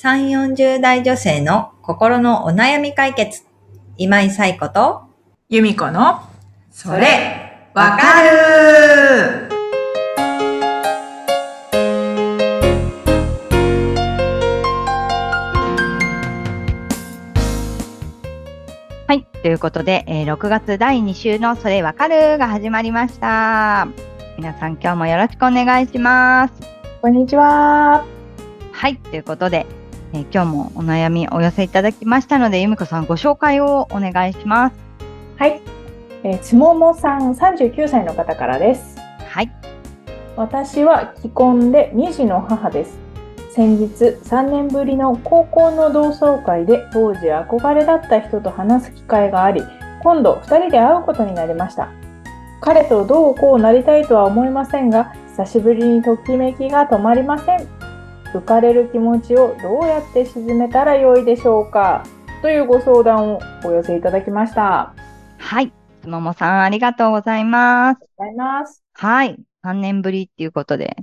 3、40代女性の心のお悩み解決。今井冴子と、由美子の、それ、わかるはい。ということで、えー6月第2週のそれわかるが始まりました。皆さん今日もよろしくお願いします。こんにちは。はい。ということで、えー今日もお悩みお寄せいただきましたので、ゆみこさんご紹介をお願いします。はい。えーつももさん39歳の方からです。はい。私は既婚で2児の母です。先日3年ぶりの高校の同窓会で当時憧れだった人と話す機会があり、今度2人で会うことになりました。彼とどうこうなりたいとは思いませんが、久しぶりにときめきが止まりません。浮かれる気持ちをどうやって沈めたらよいでしょうか？というご相談をお寄せいただきました。ありはい。つももさんありがとうございます。がとうございます。はい。3年ぶりっていうことで、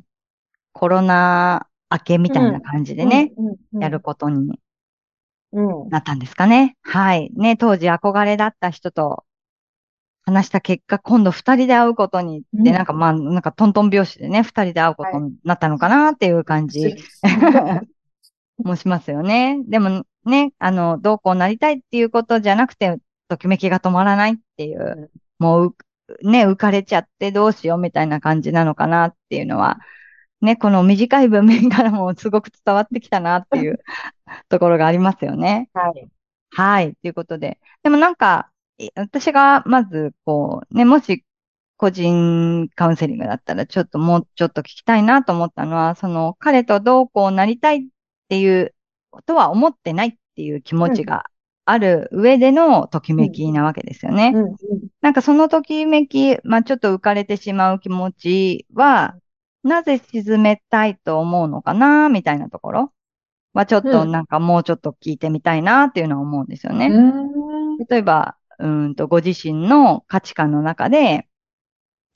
コロナ明けみたいな感じでね、うん、うんうんやることにうん。なったんですかね。はい。ね、当時憧れだった人と話した結果、今度二人で会うことにって、うんなんかまあ、なんかトントン拍子でね、二人で会うことになったのかなっていう感じ もしますよね。でもね、あの、どうこうなりたいっていうことじゃなくて、ときめきが止まらないっていう、もうう、ね、浮かれちゃってどうしようみたいな感じなのかなっていうのは、ね、この短い文面からもすごく伝わってきたなっていうところがありますよね。はい。はい。ということで。でもなんか、い私がまず、こう、ね、もし個人カウンセリングだったら、ちょっともうちょっと聞きたいなと思ったのは、その、彼とどうこうなりたいっていうことは思ってないっていう気持ちがある上でのときめきなわけですよね。うん。うん。なんかそのときめき、まあちょっと浮かれてしまう気持ちは、なぜ沈めたいと思うのかな、みたいなところはちょっとうん。なんかもうちょっと聞いてみたいなっていうのは思うんですよね。うん。例えば、うーんと、ご自身の価値観の中で、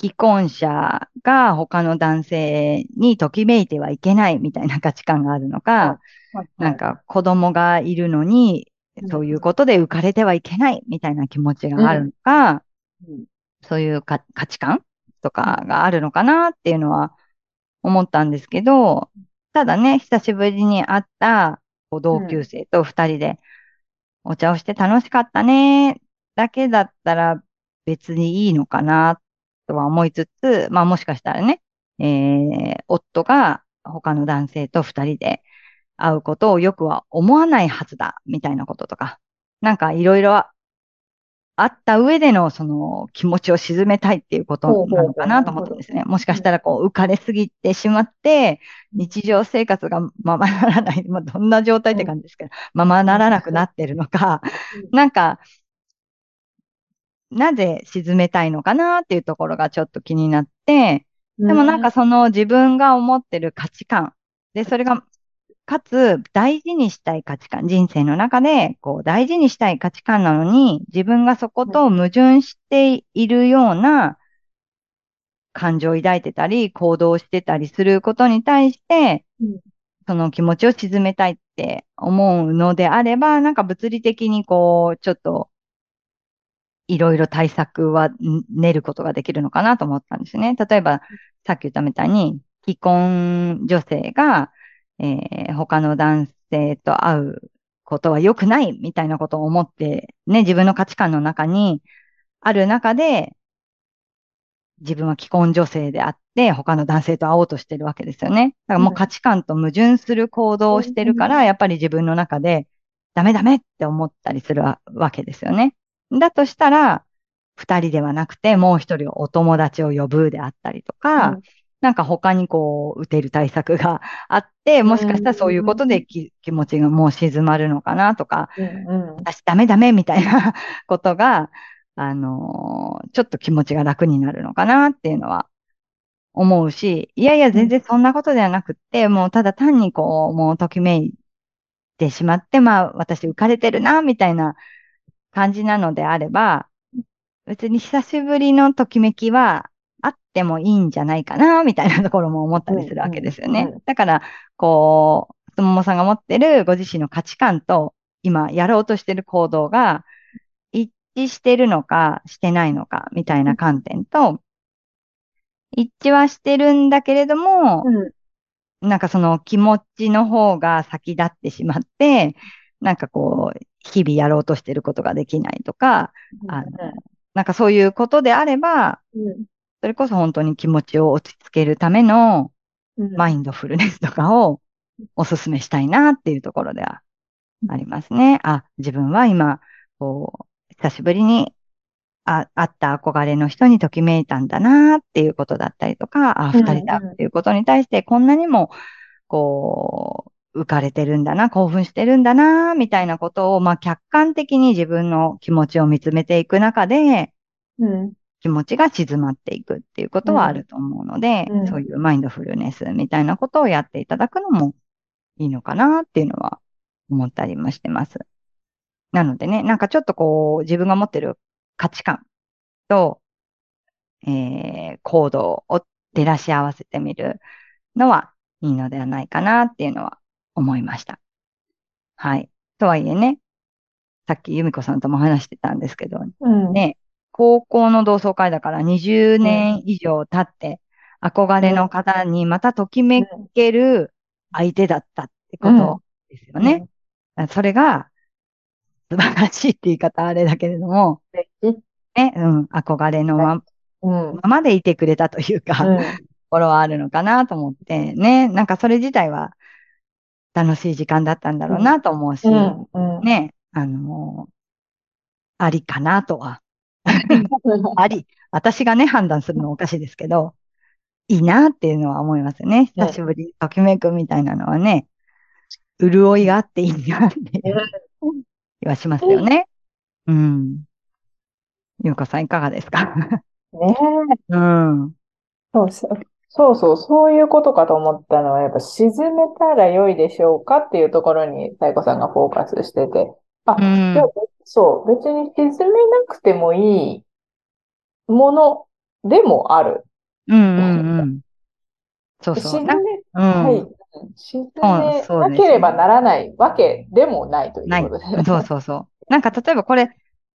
既婚者が他の男性にときめいてはいけないみたいな価値観があるのか、なんか子供がいるのに、そういうことで浮かれてはいけないみたいな気持ちがあるのか、うん。そういうか価値観とかがあるのかなっていうのは思ったんですけど、ただね、久しぶりに会った同級生と二人でお茶をして楽しかったね、だけだったら別にいいのかなとは思いつつ、まあもしかしたらね、えー、夫が他の男性と二人で会うことをよくは思わないはずだ、みたいなこととか、なんかいろいろあった上でのその気持ちを沈めたいっていうことなのかなと思ったんですね。もしかしたらこう浮かれすぎてしまって、日常生活がままならない、まあ、どんな状態って感じですけど、ままならなくなってるのか、なんか、なぜ沈めたいのかなっていうところがちょっと気になって、でもなんかその自分が思ってる価値観。で、それが、かつ大事にしたい価値観。人生の中で、こう大事にしたい価値観なのに、自分がそこと矛盾しているような感情を抱いてたり、行動してたりすることに対してうん、その気持ちを沈めたいって思うのであれば、なんか物理的にこう、ちょっと、いろいろ対策はん練ることができるのかなと思ったんですね。例えば、さっき言ったみたいに、既婚女性が、えー他の男性と会うことは良くないみたいなことを思って、ね、自分の価値観の中にある中で、自分は既婚女性であって、他の男性と会おうとしてるわけですよね。だからもう価値観と矛盾する行動をしてるから、やっぱり自分の中で、ダメダメって思ったりするわわけですよね。だとしたら、二人ではなくて、もう一人お友達を呼ぶであったりとか、うん。なんか他にこう、打てる対策があって、もしかしたらそういうことでき気持ちがもう静まるのかなとか、うんうん私ダメダメみたいな ことが、あのーちょっと気持ちが楽になるのかなっていうのは思うし、いやいや全然そんなことではなくって、もうただ単にこう、もうときめいてしまって、まあ私浮かれてるな、みたいな感じなのであれば、別に久しぶりのときめきはあってもいいんじゃないかな、みたいなところも思ったりするわけですよねうんうんうん。だから、こう、つももさんが持ってるご自身の価値観と、今やろうとしてる行動が一致してるのかしてないのかみたいな観点と、一致はしてるんだけれども、うん。なんかその気持ちの方が先立ってしまって、なんかこう、日々やろうとしてることができないとか、あのなんかそういうことであれば、うん。それこそ本当に気持ちを落ち着けるためのうん。マインドフルネスとかをお勧めしたいなっていうところではありますね。あ、自分は今、こう、久しぶりにあ会った憧れの人にときめいたんだなっていうことだったりとか、あ、うん二人だっていうことに対してこんなにも、こう、浮かれてるんだな、興奮してるんだな、みたいなことを、まあ客観的に自分の気持ちを見つめていく中で、うん。気持ちが静まっていくっていうことはあると思うので、うんそういうマインドフルネスみたいなことをやっていただくのもいいのかなっていうのは思ったりもしてます。なのでね、なんかちょっとこう自分が持ってる価値観と、えー行動を照らし合わせてみるのはいいのではないかなっていうのは思いました。はい。とはいえね、さっき由美子さんとも話してたんですけど、うん。ね、高校の同窓会だから20年以上経って、憧れの方にまたときめける相手だったってことですよね。それが素晴らしいって言い方あれだけれども、うん。ね、うん、憧れのまうん。ままでいてくれたというか、ところはあるのかなと思って、ね、なんかそれ自体は楽しい時間だったんだろうなと思うし、うん。うん。ね、あのありかなとは あり、私がね、判断するのはおかしいですけど、いいなっていうのは思いますよね。うん久しぶりにときめくみたいなのはね、潤いがあっていいなっていう気はしますよね。うん。ゆうこさんいかがですか？ねうん。そうそう。そうそう、そういうことかと思ったのは、やっぱ沈めたら良いでしょうかっていうところに、サイコさんがフォーカスしてて。あ、うんそう、別に沈めなくてもいいものでもある。うんうんうん。そうそう。沈め、なうん。はい。沈めなければならないわけでもないということで。ない。そうそうそう。なんか例えばこれ、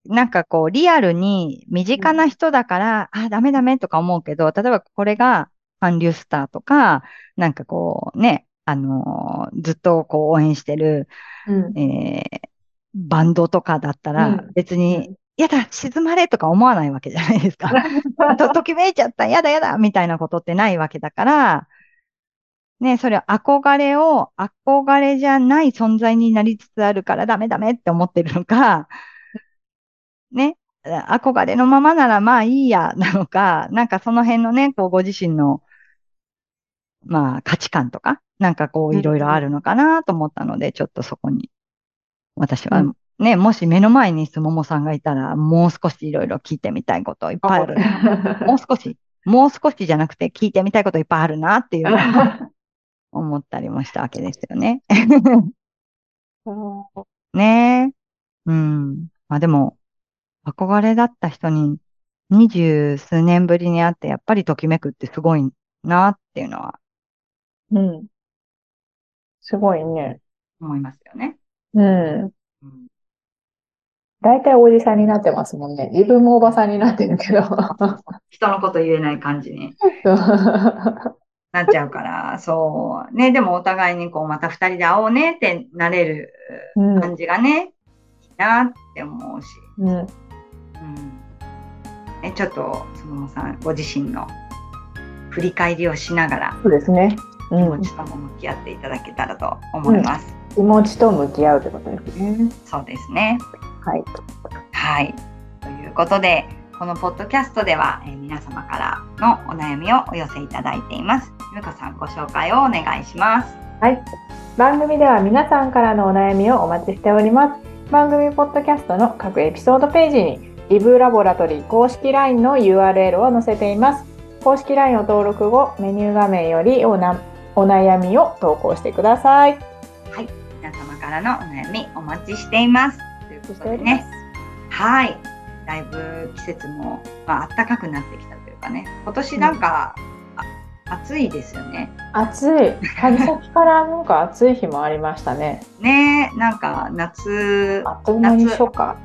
なんかこう、リアルに身近な人だから、あ、ダメダメとか思うけど、例えばこれが韓流スターとか、なんかこうね、あのーずっとこう応援してる、うん。えーバンドとかだったらうん、別に、やだ、静まれとか思わないわけじゃないですか。と、ときめいちゃった、やだやだ、みたいなことってないわけだから、ね、それは憧れを、憧れじゃない存在になりつつあるからダメダメって思ってるのか、ね、憧れのままならまあいいや、なのか、なんかその辺のね、こうご自身の、まあ価値観とか、なんかこういろいろあるのかなと思ったので、ちょっとそこに、私はうんね、もし目の前にすももさんがいたら、もう少しいろいろ聞いてみたいこといっぱいあるな。もう少し、もう少しじゃなくて聞いてみたいこといっぱいあるなっていう 思ったりもしたわけですよね。ねえ。うん。まあでも、憧れだった人に二十数年ぶりに会ってやっぱりときめくってすごいなっていうのはうん。すごいね。思いますよね。うん。うん、大体おじさんになってますもんね。自分もおばさんになってるけど。人のこと言えない感じになっちゃうから、そう。ね、でもお互いにこうまた二人で会おうねってなれるうん。感じがね、いいなって思うし。うん。うんえちょっと、そのもさん、ご自身の振り返りをしながら、そうですね。う気ん持ちとも向き合っていただけたらと思います。気持ちと向き合うってことですね。そうですね。はい。はい。ということで、このポッドキャストでは、えー皆様からのお悩みをお寄せいただいています。ゆめこさん、ご紹介をお願いします。はい。番組では皆さんからのお悩みをお待ちしております。番組ポッドキャストの各エピソードページに、リブラボラトリー公式 LINE の URL を載せています。公式 LINE を登録後、メニュー画面よりおなお悩みを投稿してください。皆様からのお悩みお待ちしています。ということでね。はい。だいぶ季節も、まあ、暖かくなってきたというかね。今年なんか、あ暑いですよね。暑い。春先からなんか暑い日もありましたね。ねえ、なんか夏、あっという間に初夏。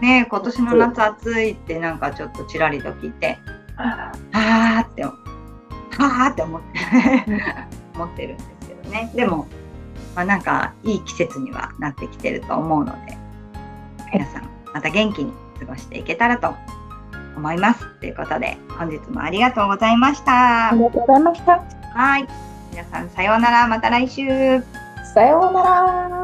ねえ、今年の夏暑いってなんかちょっとちらりと聞いて、あーって、はーって思って、思ってるんですけどね。でも、まあなんかいい季節にはなってきてると思うので、皆さんまた元気に過ごしていけたらと思います。ということで、本日もありがとうございましたあ。りがとうございました。はい。皆さんさようなら、また来週。さようなら。